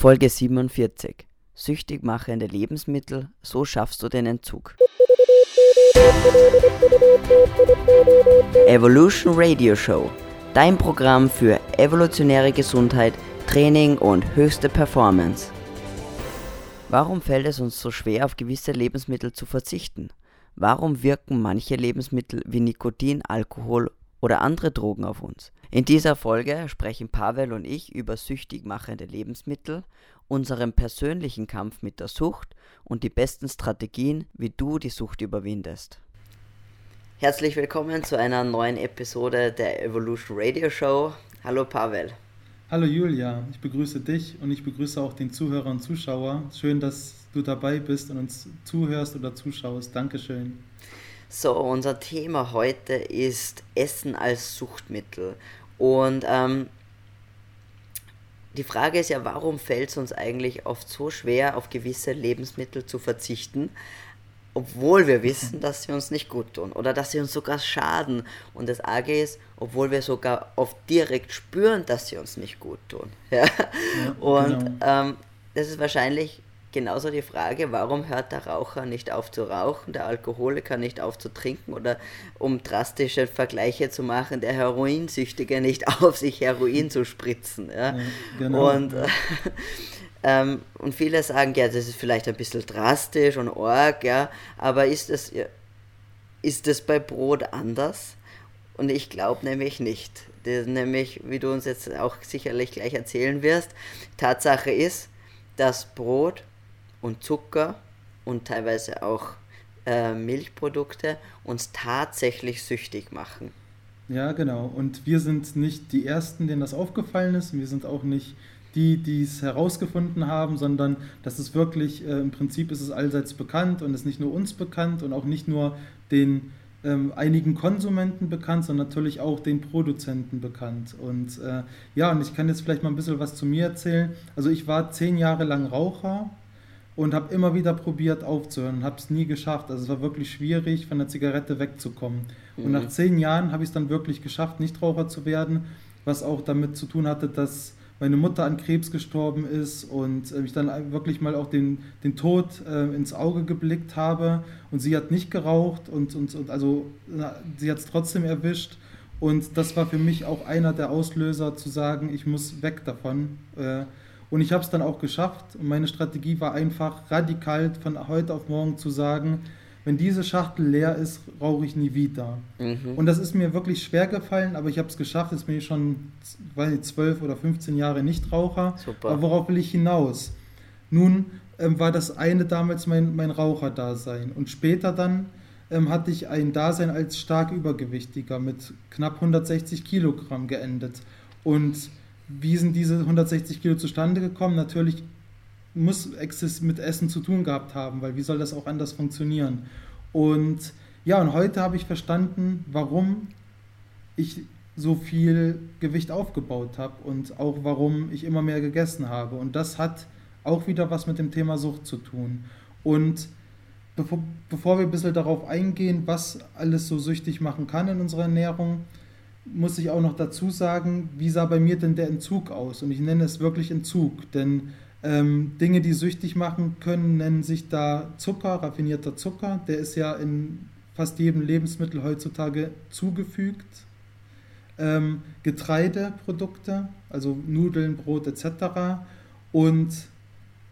Folge 47. Süchtig machende Lebensmittel, so schaffst du den Entzug. Evolution Radio Show. Dein Programm für evolutionäre Gesundheit, Training und höchste Performance. Warum fällt es uns so schwer, auf gewisse Lebensmittel zu verzichten? Warum wirken manche Lebensmittel wie Nikotin, Alkohol oder andere Drogen auf uns? In dieser Folge sprechen Pavel und ich über süchtig machende Lebensmittel, unseren persönlichen Kampf mit der Sucht und die besten Strategien, wie du die Sucht überwindest. Herzlich willkommen zu einer neuen Episode der Evolution Radio Show. Hallo Pavel. Hallo Julia, ich begrüße dich und ich begrüße auch den Zuhörer und Zuschauer. Schön, dass du dabei bist und uns zuhörst oder zuschaust. Dankeschön. So, unser Thema heute ist Essen als Suchtmittel. Und ähm, die Frage ist ja, warum fällt es uns eigentlich oft so schwer, auf gewisse Lebensmittel zu verzichten, obwohl wir wissen, dass sie uns nicht gut tun oder dass sie uns sogar schaden. Und das Arge ist, obwohl wir sogar oft direkt spüren, dass sie uns nicht gut tun. Ja? ja Und genau. ähm, das ist wahrscheinlich genauso die Frage, warum hört der Raucher nicht auf zu rauchen, der Alkoholiker nicht auf zu trinken oder um drastische Vergleiche zu machen, der Heroinsüchtige nicht auf, sich Heroin zu spritzen. Ja? ja genau. Und, äh, ähm, und viele sagen, ja, das ist vielleicht ein bisschen drastisch und arg, ja, aber ist das, ist das bei Brot anders? Und ich glaube nämlich nicht. Das nämlich, wie du uns jetzt auch sicherlich gleich erzählen wirst, Tatsache ist, dass Brot und Zucker und teilweise auch äh, Milchprodukte uns tatsächlich süchtig machen. Ja, genau. Und wir sind nicht die Ersten, denen das aufgefallen ist. Wir sind auch nicht die, die es herausgefunden haben, sondern das ist wirklich, äh, im Prinzip ist es allseits bekannt und ist nicht nur uns bekannt und auch nicht nur den ähm, einigen Konsumenten bekannt, sondern natürlich auch den Produzenten bekannt. Und äh, ja, und ich kann jetzt vielleicht mal ein bisschen was zu mir erzählen. Also ich war zehn Jahre lang Raucher und habe immer wieder probiert aufzuhören, habe es nie geschafft. Also es war wirklich schwierig, von der Zigarette wegzukommen. Mhm. Und nach zehn Jahren habe ich es dann wirklich geschafft, Nichtraucher zu werden, was auch damit zu tun hatte, dass meine Mutter an Krebs gestorben ist und äh, ich dann wirklich mal auch den, den Tod äh, ins Auge geblickt habe und sie hat nicht geraucht und, und, und also na, sie hat es trotzdem erwischt und das war für mich auch einer der Auslöser zu sagen, ich muss weg davon. Äh, und ich habe es dann auch geschafft. Und meine Strategie war einfach radikal von heute auf morgen zu sagen, wenn diese Schachtel leer ist, rauche ich nie wieder. Mhm. Und das ist mir wirklich schwer gefallen, aber ich habe es geschafft. Jetzt bin ich schon, weiß ich, 12 oder 15 Jahre Nichtraucher. Super. Aber worauf will ich hinaus? Nun ähm, war das eine damals mein, mein Raucherdasein. Und später dann ähm, hatte ich ein Dasein als stark Übergewichtiger mit knapp 160 Kilogramm geendet. Und wie sind diese 160 Kilo zustande gekommen? Natürlich muss es mit Essen zu tun gehabt haben, weil wie soll das auch anders funktionieren? Und ja, und heute habe ich verstanden, warum ich so viel Gewicht aufgebaut habe und auch warum ich immer mehr gegessen habe. Und das hat auch wieder was mit dem Thema Sucht zu tun. Und bevor, bevor wir ein bisschen darauf eingehen, was alles so süchtig machen kann in unserer Ernährung, muss ich auch noch dazu sagen, wie sah bei mir denn der Entzug aus? Und ich nenne es wirklich Entzug, denn ähm, Dinge, die süchtig machen können, nennen sich da Zucker, raffinierter Zucker. Der ist ja in fast jedem Lebensmittel heutzutage zugefügt. Ähm, Getreideprodukte, also Nudeln, Brot etc. Und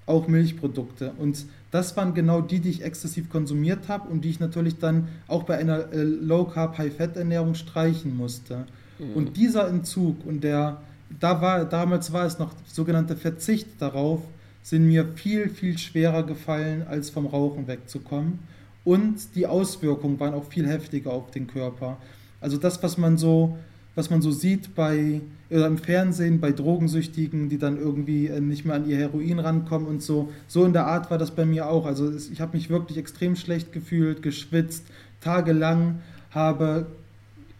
auch Milchprodukte. Und das waren genau die, die ich exzessiv konsumiert habe und die ich natürlich dann auch bei einer äh, Low Carb, High Fat Ernährung streichen musste. Mhm. Und dieser Entzug und der, da war, damals war es noch sogenannte Verzicht darauf, sind mir viel, viel schwerer gefallen, als vom Rauchen wegzukommen. Und die Auswirkungen waren auch viel heftiger auf den Körper. Also das, was man so was man so sieht bei oder im Fernsehen bei Drogensüchtigen, die dann irgendwie äh, nicht mehr an ihr Heroin rankommen und so. So in der Art war das bei mir auch. Also ich habe mich wirklich extrem schlecht gefühlt, geschwitzt, tagelang, habe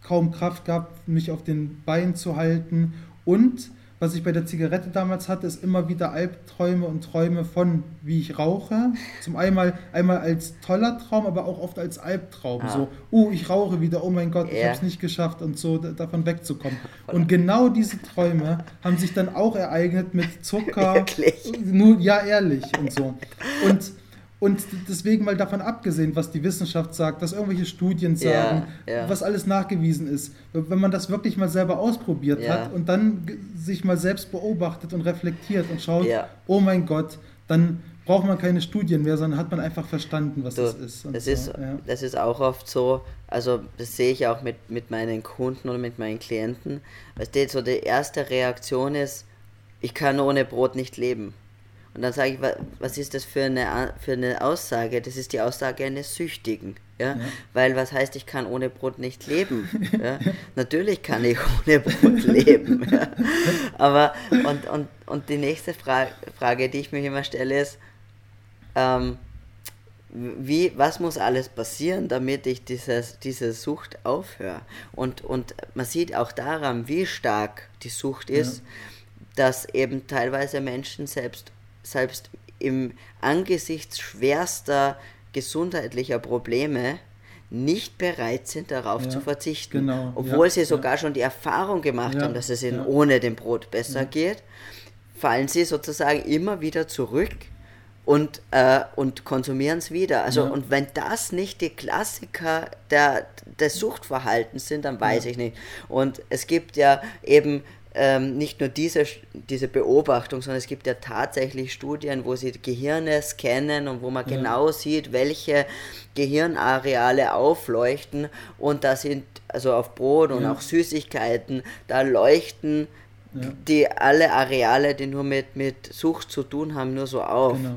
kaum Kraft gehabt, mich auf den Beinen zu halten. Und was ich bei der Zigarette damals hatte, ist immer wieder Albträume und Träume von, wie ich rauche. Zum einmal, einmal als toller Traum, aber auch oft als Albtraum. Ah. So, uh, ich rauche wieder, oh mein Gott, yeah. ich habe es nicht geschafft und so davon wegzukommen. Und genau diese Träume haben sich dann auch ereignet mit Zucker. Wirklich? Nur, ja, ehrlich und so. Und und deswegen mal davon abgesehen, was die Wissenschaft sagt, was irgendwelche Studien sagen, ja, ja. was alles nachgewiesen ist. Wenn man das wirklich mal selber ausprobiert ja. hat und dann sich mal selbst beobachtet und reflektiert und schaut, oh mein Gott, dann braucht man keine Studien mehr, sondern hat man einfach verstanden, was du, das ist. Das, so. ist das ist auch oft so, also das sehe ich auch mit, mit meinen Kunden oder mit meinen Klienten. Weißt du, so die erste Reaktion ist, ich kann ohne Brot nicht leben. Und dann sage ich, was ist das für eine, für eine Aussage? Das ist die Aussage eines Süchtigen. Ja? ja? Weil was heißt, ich kann ohne Brot nicht leben? Ja? Natürlich kann ich ohne Brot leben. Ja? Aber, und, und, und die nächste Fra Frage, die ich mir immer stelle, ist, ähm, wie, was muss alles passieren, damit ich dieses, diese Sucht aufhöre? Und, und man sieht auch daran, wie stark die Sucht ist, dass eben teilweise Menschen selbst selbst im angesichts schwerster gesundheitlicher Probleme nicht bereit sind, darauf ja, zu verzichten. Genau, Obwohl ja, sie sogar ja. schon die Erfahrung gemacht haben, dass es ihnen ohne dem Brot besser geht, fallen sie sozusagen immer wieder zurück und, äh, und konsumieren es wieder. Also, und wenn das nicht die Klassiker der, des Suchtverhaltens sind, dann weiß ich nicht. Und es gibt ja eben ähm, nicht nur diese, diese Beobachtung, sondern es gibt ja tatsächlich Studien, wo sie Gehirne scannen und wo man ja. genau sieht, welche Gehirnareale aufleuchten und da sind, also auf Brot und ja. auch Süßigkeiten, da leuchten ja. die alle Areale, die nur mit, mit Sucht zu tun haben, nur so auf. Genau.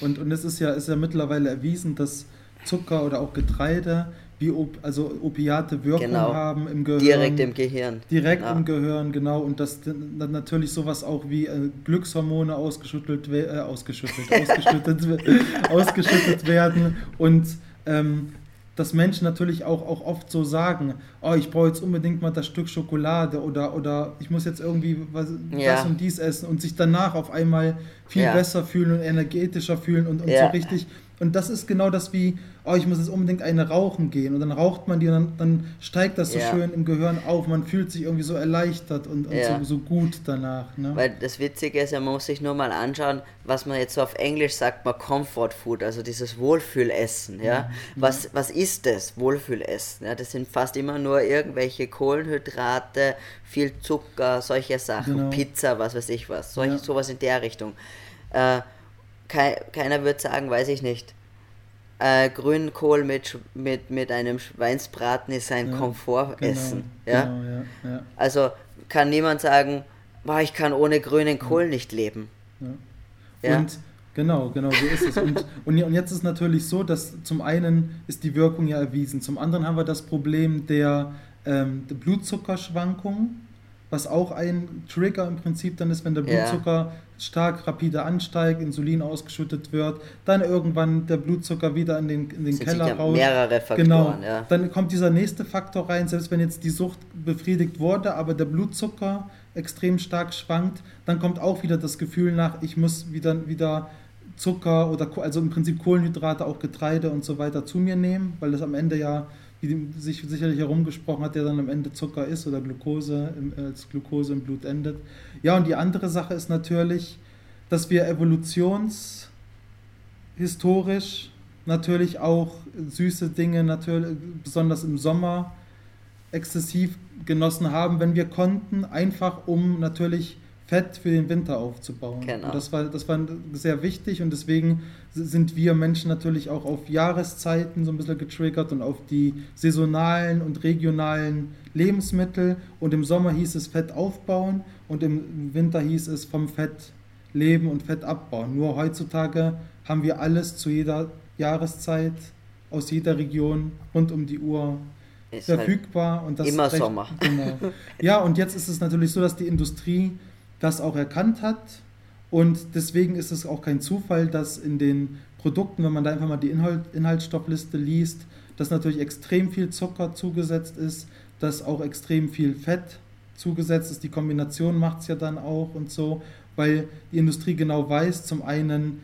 Und, und es ist ja, ist ja mittlerweile erwiesen, dass Zucker oder auch Getreide wie Op also Opiate Wirkung genau. haben im Gehirn. Direkt im Gehirn. Direkt ja. im Gehirn, genau. Und dass dann natürlich sowas auch wie äh, Glückshormone ausgeschüttelt, äh, ausgeschüttelt, ausgeschüttet, ausgeschüttet werden und ähm, dass Menschen natürlich auch, auch oft so sagen, oh, ich brauche jetzt unbedingt mal das Stück Schokolade oder, oder ich muss jetzt irgendwie was, ja. das und dies essen und sich danach auf einmal viel ja. besser fühlen und energetischer fühlen und, und so richtig und das ist genau das wie, oh, ich muss jetzt unbedingt eine rauchen gehen. Und dann raucht man die und dann, dann steigt das so ja. schön im Gehirn auf. Man fühlt sich irgendwie so erleichtert und, und ja. so, so, gut danach. Ne? Weil das Witzige ist, man muss sich nur mal anschauen, was man jetzt so auf Englisch sagt, man Comfort Food, also dieses Wohlfühlessen. Ja? Mhm. Was, was ist das, Wohlfühlessen? Ja, das sind fast immer nur irgendwelche Kohlenhydrate, viel Zucker, solche Sachen, genau. Pizza, was weiß ich was, solch, ja. sowas in der Richtung. Äh, keiner wird sagen, weiß ich nicht. Äh, Grünkohl mit, mit, mit einem Schweinsbraten ist ein ja, Komfortessen. Genau, ja? Genau, ja, ja? Also kann niemand sagen, boah, ich kann ohne grünen Kohl nicht leben. Und genau, genau, so ist es. Und, und, und jetzt ist natürlich so, dass zum einen ist die Wirkung ja erwiesen, zum anderen haben wir das Problem der, ähm, der Blutzuckerschwankungen was auch ein Trigger im Prinzip dann ist, wenn der Blutzucker ja. stark rapide ansteigt, Insulin ausgeschüttet wird, dann irgendwann der Blutzucker wieder in den, in den Keller raus. Mehrere Faktoren, genau. Ja. Dann kommt dieser nächste Faktor rein, selbst wenn jetzt die Sucht befriedigt wurde, aber der Blutzucker extrem stark schwankt, dann kommt auch wieder das Gefühl nach, ich muss wieder, wieder Zucker oder also im Prinzip Kohlenhydrate, auch Getreide und so weiter zu mir nehmen, weil das am Ende ja sich sicherlich herumgesprochen hat, der dann am Ende Zucker ist oder Glucose im, als Glucose im Blut endet. Ja, und die andere Sache ist natürlich, dass wir evolutionshistorisch natürlich auch süße Dinge, natürlich, besonders im Sommer, exzessiv genossen haben, wenn wir konnten, einfach um natürlich Fett für den Winter aufzubauen. Genau. Und das war, das war sehr wichtig und deswegen sind wir Menschen natürlich auch auf Jahreszeiten so ein bisschen getriggert und auf die saisonalen und regionalen Lebensmittel. Und im Sommer hieß es Fett aufbauen und im Winter hieß es vom Fett leben und Fett abbauen. Nur heutzutage haben wir alles zu jeder Jahreszeit aus jeder Region rund um die Uhr ist halt verfügbar. Halt und das immer recht, Sommer. Genau. Ja, und jetzt ist es natürlich so, dass die Industrie das auch erkannt hat. Und deswegen ist es auch kein Zufall, dass in den Produkten, wenn man da einfach mal die Inhalt, Inhaltsstoffliste liest, dass natürlich extrem viel Zucker zugesetzt ist, dass auch extrem viel Fett zugesetzt ist. Die Kombination macht es ja dann auch und so, weil die Industrie genau weiß, zum einen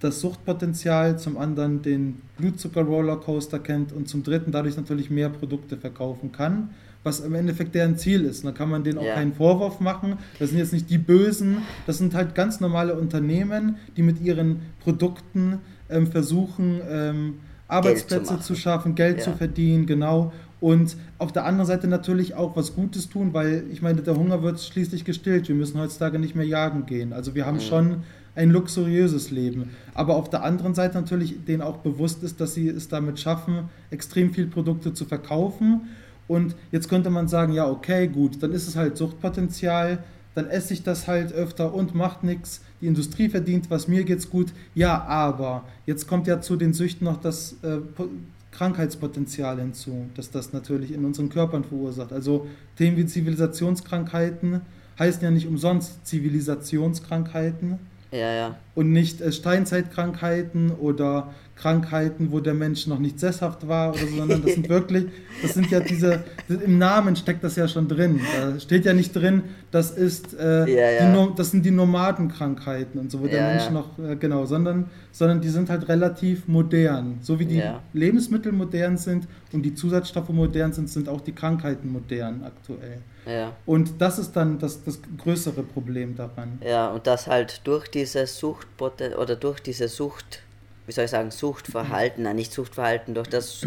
das Suchtpotenzial, zum anderen den Blutzucker-Rollercoaster kennt und zum dritten dadurch natürlich mehr Produkte verkaufen kann, was im Endeffekt deren Ziel ist. Da kann man denen auch ja. keinen Vorwurf machen. Das sind jetzt nicht die Bösen, das sind halt ganz normale Unternehmen, die mit ihren Produkten ähm, versuchen, ähm, Arbeitsplätze zu, zu, schaffen, Geld ja. zu verdienen, genau. Und auf der anderen Seite natürlich auch was Gutes tun, weil ich meine, der Hunger wird schließlich gestillt. Wir müssen heutzutage nicht mehr jagen gehen. Also wir haben mhm. schon ein luxuriöses Leben. Aber auf der anderen Seite natürlich denen auch bewusst ist, dass sie es damit schaffen, extrem viel Produkte zu verkaufen. Und jetzt könnte man sagen, ja, okay, gut, dann ist es halt Suchtpotenzial, dann esse ich das halt öfter und macht nichts. Die Industrie verdient was, mir geht's gut. Ja, aber jetzt kommt ja zu den Süchten noch das äh, Krankheitspotenzial hinzu, dass das natürlich in unseren Körpern verursacht. Also Themen wie Zivilisationskrankheiten heißen ja nicht umsonst Zivilisationskrankheiten ja, ja. Und nicht äh, Steinzeitkrankheiten oder Krankheiten, wo der Mensch noch nicht sesshaft war oder so, sondern das sind wirklich, das sind ja diese, im Namen steckt das ja schon drin. Da steht ja nicht drin, das ist, äh, ja, ja. Die, das sind die Nomadenkrankheiten und so, wo der Mensch noch, äh, genau, sondern, sondern die sind halt relativ modern. So wie die Lebensmittel modern sind und die Zusatzstoffe modern sind, sind auch die Krankheiten modern aktuell. Ja. Und das ist dann das, das größere Problem daran. Ja, und das halt durch diese Sucht oder durch diese Sucht, wie soll ich sagen, Suchtverhalten, nein, nicht Suchtverhalten, durch das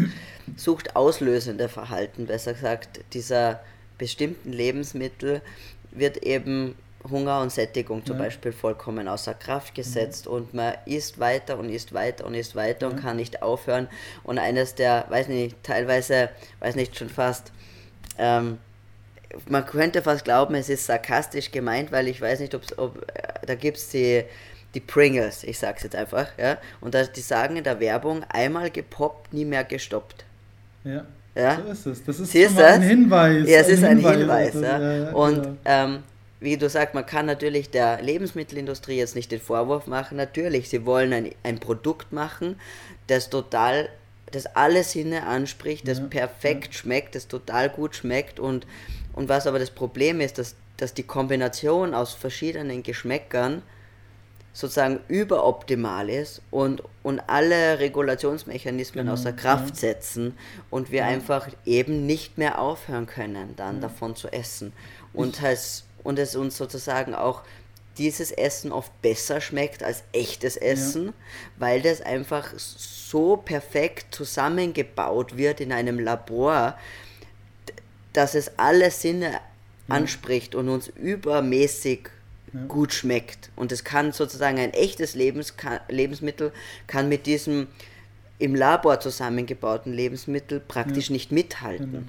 suchtauslösende Verhalten, besser gesagt, dieser bestimmten Lebensmittel wird eben Hunger und Sättigung zum ja. Beispiel vollkommen außer Kraft gesetzt ja. und man isst weiter und isst weiter und isst weiter ja. und kann nicht aufhören. Und eines der, weiß nicht, teilweise, weiß nicht, schon fast ähm, man könnte fast glauben, es ist sarkastisch gemeint, weil ich weiß nicht, ob, äh, da gibt es die, die Pringles, ich sag's jetzt einfach, ja, und da, die sagen in der Werbung, einmal gepoppt, nie mehr gestoppt. Ja. Ja? So ist es. Das ist mal ein Hinweis. Ja, es ein ist ein Hinweis. Hinweis ja. Ja, und genau. ähm, wie du sagst, man kann natürlich der Lebensmittelindustrie jetzt nicht den Vorwurf machen. Natürlich, sie wollen ein, ein Produkt machen, das total, das alle Sinne anspricht, das perfekt schmeckt, das total gut schmeckt und und was aber das Problem ist, dass, dass die Kombination aus verschiedenen Geschmäckern sozusagen überoptimal ist und, und alle Regulationsmechanismen genau, außer Kraft ja. setzen und wir ja. einfach eben nicht mehr aufhören können, dann ja. davon zu essen. Und, es, und es uns sozusagen auch dieses Essen oft besser schmeckt als echtes Essen, weil das einfach so perfekt zusammengebaut wird in einem Labor, dass es alle Sinne anspricht und uns übermäßig ja. gut schmeckt. Und es kann sozusagen ein echtes Lebens Lebensmittel kann mit diesem im Labor zusammengebauten Lebensmittel praktisch ja. nicht mithalten. Genau.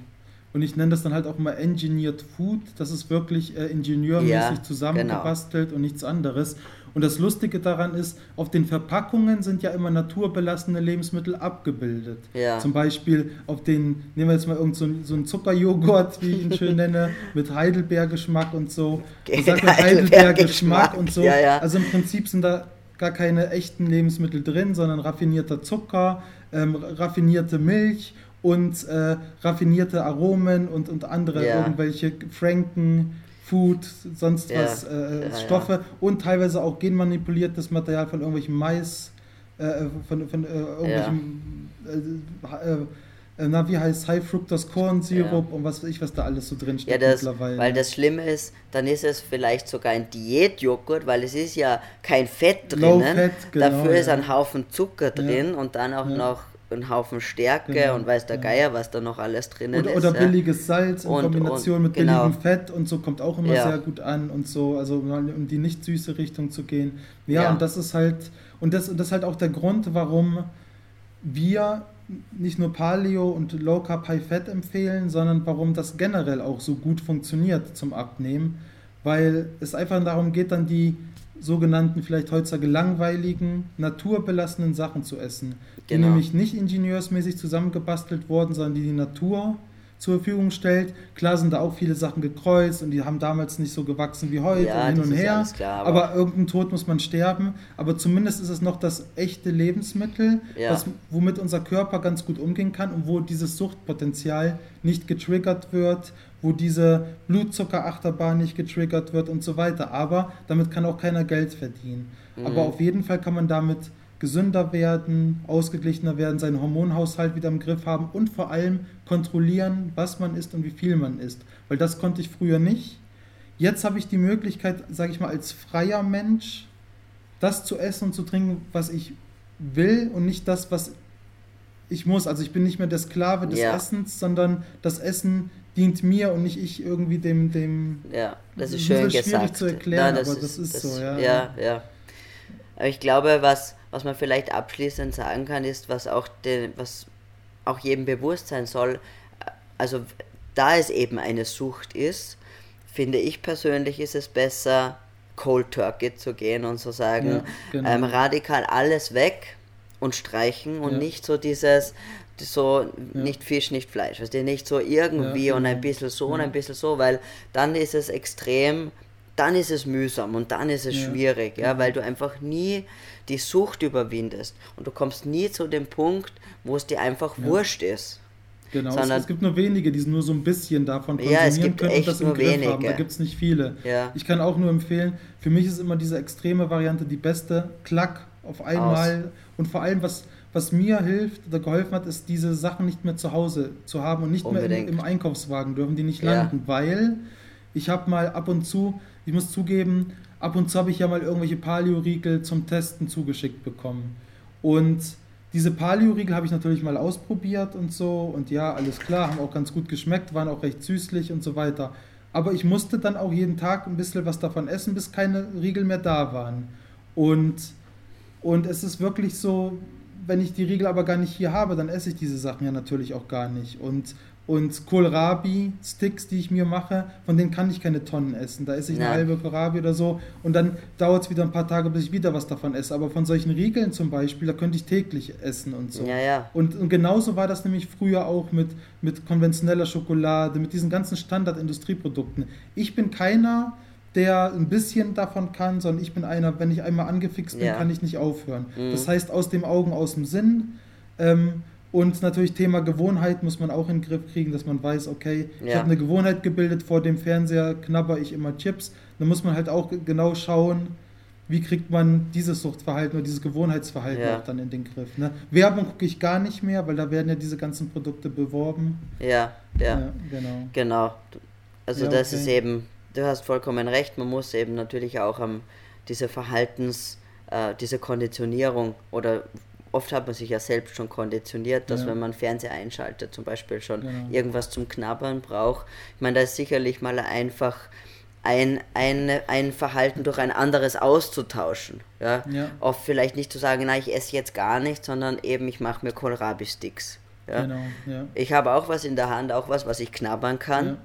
Und ich nenne das dann halt auch mal Engineered Food. Das ist wirklich äh, ingenieurmäßig ja, zusammengebastelt genau. und nichts anderes. Und das Lustige daran ist, auf den Verpackungen sind ja immer naturbelassene Lebensmittel abgebildet. Ja. Zum Beispiel auf den, nehmen wir jetzt mal irgend so, so einen Zuckerjoghurt, wie ich ihn schön nenne, mit Heidelbeergeschmack und so. Sage Heidelbeergeschmack und so. Ja, ja. Also im Prinzip sind da gar keine echten Lebensmittel drin, sondern raffinierter Zucker, ähm, raffinierte Milch und äh, raffinierte Aromen und, und andere ja. irgendwelche Franken Food, sonst ja, was, äh, ja, Stoffe ja. und teilweise auch genmanipuliertes Material von irgendwelchem Mais, äh, von, von äh, irgendwelchem, äh, äh, na, wie heißt High Fructose Corn Sirup und was weiß ich, was da alles so drin steht ja, das, mittlerweile. Weil das Schlimme ist, dann ist es vielleicht sogar ein Diätjoghurt, weil es ist ja kein Fett drinnen. Genau, Dafür ist ein Haufen Zucker drin und dann auch noch einen Haufen Stärke genau, und weiß der ja. Geier, was da noch alles drinnen oder, ist. Oder billiges Salz in und, Kombination und, mit genau. billigem Fett und so kommt auch immer ja. sehr gut an und so, also um die nicht süße Richtung zu gehen. Ja, und das ist halt, und das, das ist halt auch der Grund, warum wir nicht nur Paleo und Low Carb High Fat empfehlen, sondern warum das generell auch so gut funktioniert zum Abnehmen, weil es einfach darum geht, dann die sogenannten, vielleicht heutzutage langweiligen, naturbelassenen Sachen zu essen, die genau. nämlich nicht ingenieursmäßig zusammengebastelt wurden, sondern die die Natur zur Verfügung stellt. Klar sind da auch viele Sachen gekreuzt und die haben damals nicht so gewachsen wie heute ja, und hin und her. Klar, aber, aber irgendein Tod muss man sterben. Aber zumindest ist es noch das echte Lebensmittel, ja. was, womit unser Körper ganz gut umgehen kann und wo dieses Suchtpotenzial nicht getriggert wird, wo diese Blutzuckerachterbahn nicht getriggert wird und so weiter. Aber damit kann auch keiner Geld verdienen. Mhm. Aber auf jeden Fall kann man damit gesünder werden, ausgeglichener werden, seinen Hormonhaushalt wieder im Griff haben und vor allem kontrollieren, was man isst und wie viel man isst. Weil das konnte ich früher nicht. Jetzt habe ich die Möglichkeit, sage ich mal, als freier Mensch das zu essen und zu trinken, was ich will und nicht das, was ich muss. Also ich bin nicht mehr der Sklave des ja. Essens, sondern das Essen dient mir und nicht ich irgendwie dem dem ja das ist schön das ist gesagt. zu erklären Nein, aber ist, das ist das, so ja. ja ja. Aber ich glaube was was man vielleicht abschließend sagen kann, ist, was auch, den, was auch jedem bewusst sein soll, also da es eben eine Sucht ist, finde ich persönlich ist es besser, Cold Turkey zu gehen und zu sagen, ja, genau. ähm, radikal alles weg und streichen und ja. nicht so dieses, so ja. nicht Fisch, nicht Fleisch, weißt du, nicht so irgendwie und ein bisschen so und ein bisschen so, weil dann ist es extrem dann ist es mühsam und dann ist es ja. schwierig, ja, weil du einfach nie die Sucht überwindest und du kommst nie zu dem Punkt, wo es dir einfach ja. wurscht ist. Genau, Sondern, es, es, gibt nur wenige, die nur so ein bisschen davon konsumieren ja, es gibt können echt und das im nur Griff wenige. haben. Da gibt es nicht viele. Ja. Ich kann auch nur empfehlen, für mich ist immer diese extreme Variante die beste. Klack auf einmal. Aus. Und vor allem, was, was mir hilft oder geholfen hat, ist, diese Sachen nicht mehr zu Hause zu haben und nicht Unbedingt. mehr im, im, Einkaufswagen dürfen die nicht landen, ja. weil ich habe mal ab und zu, ich muss zugeben, ab und zu habe ich ja mal irgendwelche Paleo-Riegel zum Testen zugeschickt bekommen. Und diese Paleo-Riegel habe ich natürlich mal ausprobiert und so. Und ja, alles klar, haben auch ganz gut geschmeckt, waren auch recht süßlich und so weiter. Aber ich musste dann auch jeden Tag ein bisschen was davon essen, bis keine Riegel mehr da waren. Und, und es ist wirklich so, wenn ich die Riegel aber gar nicht hier habe, dann esse ich diese Sachen ja natürlich auch gar nicht. Und und Kohlrabi-Sticks, die ich mir mache, von denen kann ich keine Tonnen essen. Da esse ich ja. eine halbe Kohlrabi oder so und dann dauert es wieder ein paar Tage, bis ich wieder was davon esse. Aber von solchen Riegeln zum Beispiel, da könnte ich täglich essen und so. Ja, ja. Und, und genauso war das nämlich früher auch mit, mit konventioneller Schokolade, mit diesen ganzen Standard-Industrieprodukten. Ich bin keiner, der ein bisschen davon kann, sondern ich bin einer, wenn ich einmal angefixt bin, ja. kann ich nicht aufhören. Mhm. Das heißt, aus dem Augen, aus dem Sinn. Ähm, und natürlich Thema Gewohnheit muss man auch in den Griff kriegen, dass man weiß, okay, ja. ich habe eine Gewohnheit gebildet, vor dem Fernseher knabber ich immer Chips. Dann muss man halt auch genau schauen, wie kriegt man dieses Suchtverhalten oder dieses Gewohnheitsverhalten ja. auch dann in den Griff. Ne? Werbung gucke ich gar nicht mehr, weil da werden ja diese ganzen Produkte beworben. Ja, ja. ja genau. Genau. Also das okay. ist eben, du hast vollkommen recht, man muss eben natürlich auch am diese Verhaltens, äh, diese Konditionierung oder oft hat man sich ja selbst schon konditioniert, dass ja. wenn man Fernseher einschaltet, zum Beispiel schon genau. irgendwas zum Knabbern braucht. Ich meine, da ist sicherlich mal einfach ein, ein, ein Verhalten durch ein anderes auszutauschen. Ja? ja. Oft vielleicht nicht zu sagen, na, ich esse jetzt gar nichts, sondern eben, ich mache mir Kohlrabi-Sticks. Ja? Genau, ja. Ich habe auch was in der Hand, auch was, was ich knabbern kann. Ja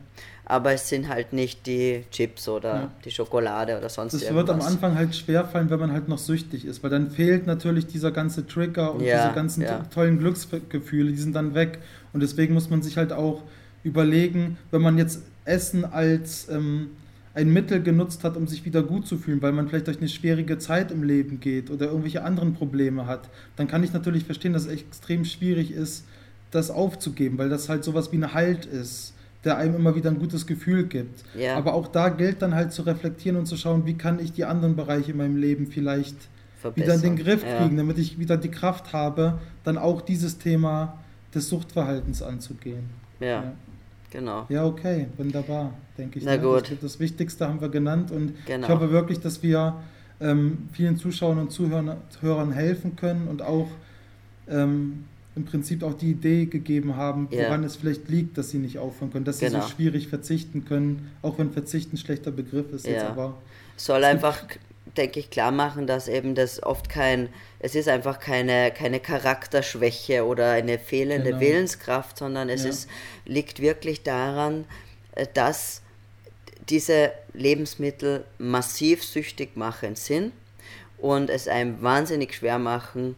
aber es sind halt nicht die Chips oder die Schokolade oder sonst das irgendwas. Das wird am Anfang halt schwerfallen, wenn man halt noch süchtig ist, weil dann fehlt natürlich dieser ganze Trigger und diese ganzen tollen Glücksgefühle, die sind dann weg. Und deswegen muss man sich halt auch überlegen, wenn man jetzt Essen als ähm, ein Mittel genutzt hat, um sich wieder gut zu fühlen, weil man vielleicht durch eine schwierige Zeit im Leben geht oder irgendwelche anderen Probleme hat, dann kann ich natürlich verstehen, dass es extrem schwierig ist, das aufzugeben, weil das halt sowas wie ein Halt ist der einem immer wieder ein gutes Gefühl gibt. Ja. Aber auch da gilt dann halt zu reflektieren und zu schauen, wie kann ich die anderen Bereiche in meinem Leben vielleicht Verbessern. wieder in den Griff kriegen, ja. damit ich wieder die Kraft habe, dann auch dieses Thema des Suchtverhaltens anzugehen. Ja, ja. genau. Ja, okay, wunderbar, denke ich. Na ne? gut. Das, das, Wichtigste haben wir genannt und genau. ich hoffe wirklich, dass wir ähm, vielen Zuschauern und Zuhörern helfen können und auch ähm, im Prinzip auch die Idee gegeben haben, woran ja. es vielleicht liegt, dass sie nicht aufhören können, dass genau. sie so schwierig verzichten können, auch wenn Verzichten ein schlechter Begriff ist. Ja. Jetzt aber Soll einfach, denke ich, klar machen, dass eben das oft kein, es ist einfach keine, keine Charakterschwäche oder eine fehlende genau. Willenskraft, sondern es ja. ist, liegt wirklich daran, äh, dass diese Lebensmittel massiv süchtig machend sind und es einem wahnsinnig schwer machen,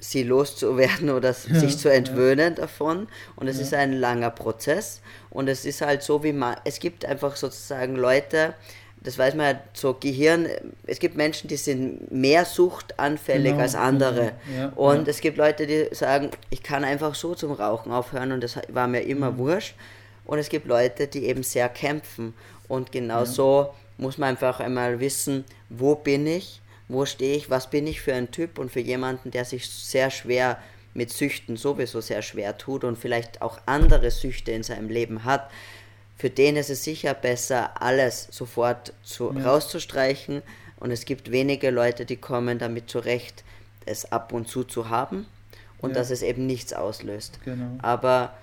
sie loszuwerden oder Ja, sich zu entwöhnen davon. Und es ist ein langer Prozess. Und es ist halt so, wie man, es gibt einfach sozusagen Leute, das weiß man ja, so Gehirn, es gibt Menschen, die sind mehr suchtanfällig Genau, als andere. genau, ja, und ja. es gibt Leute, die sagen, ich kann einfach so zum Rauchen aufhören und das war mir Mhm. immer wurscht. Und es gibt Leute, die eben sehr kämpfen. Und genau so muss man einfach einmal wissen, wo bin ich, wo stehe ich, was bin ich für ein Typ und für jemanden, der sich sehr schwer mit Süchten sowieso sehr schwer tut und vielleicht auch andere Süchte in seinem Leben hat, für den ist es sicher besser, alles sofort zu, Ja. rauszustreichen. Und es gibt wenige Leute, die kommen damit zurecht, es ab und zu zu haben und Ja. dass es eben nichts auslöst. Genau. Aber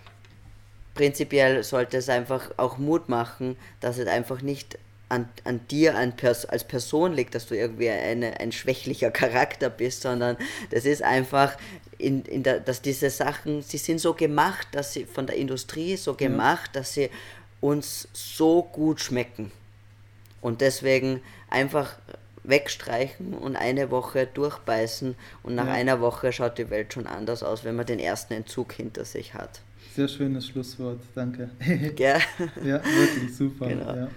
prinzipiell sollte es einfach auch Mut machen, dass es einfach nicht an, an dir an Pers als Person liegt, dass du irgendwie eine, ein schwächlicher Charakter bist, sondern das ist einfach, in, in der, dass diese Sachen, sie sind so gemacht, dass sie von der Industrie so gemacht, dass sie uns so gut schmecken. Und deswegen einfach wegstreichen und eine Woche durchbeißen und nach Ja. einer Woche schaut die Welt schon anders aus, wenn man den ersten Entzug hinter sich hat. Sehr schönes Schlusswort, danke. Gell? ja, wirklich super. Genau. Ja.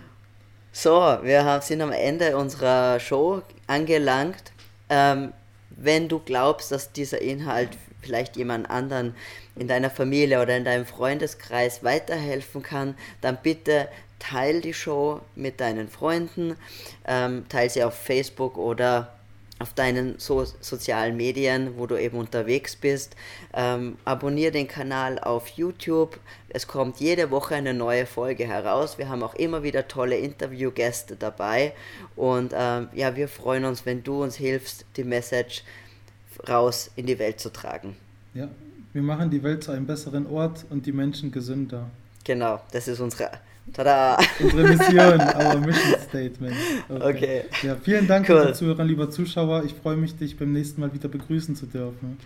So, wir sind am Ende unserer Show angelangt. Ähm, wenn du glaubst, dass dieser Inhalt vielleicht jemand anderen in deiner Familie oder in deinem Freundeskreis weiterhelfen kann, dann bitte teil die Show mit deinen Freunden, ähm, teil sie auf Facebook oder auf deinen so sozialen Medien, wo du eben unterwegs bist. Ähm, abonnier den Kanal auf YouTube. Es kommt jede Woche eine neue Folge heraus. Wir haben auch immer wieder tolle Interviewgäste dabei. Und ähm, ja, wir freuen uns, wenn du uns hilfst, die Message raus in die Welt zu tragen. ja, wir machen die Welt zu einem besseren Ort und die Menschen gesünder. Genau, das ist unsere. Tada! Unsere Mission, our Mission Statement. Okay. Ja, vielen Dank, Cool. liebe Zuhörer, lieber Zuschauer. Ich freue mich, dich beim nächsten Mal wieder begrüßen zu dürfen.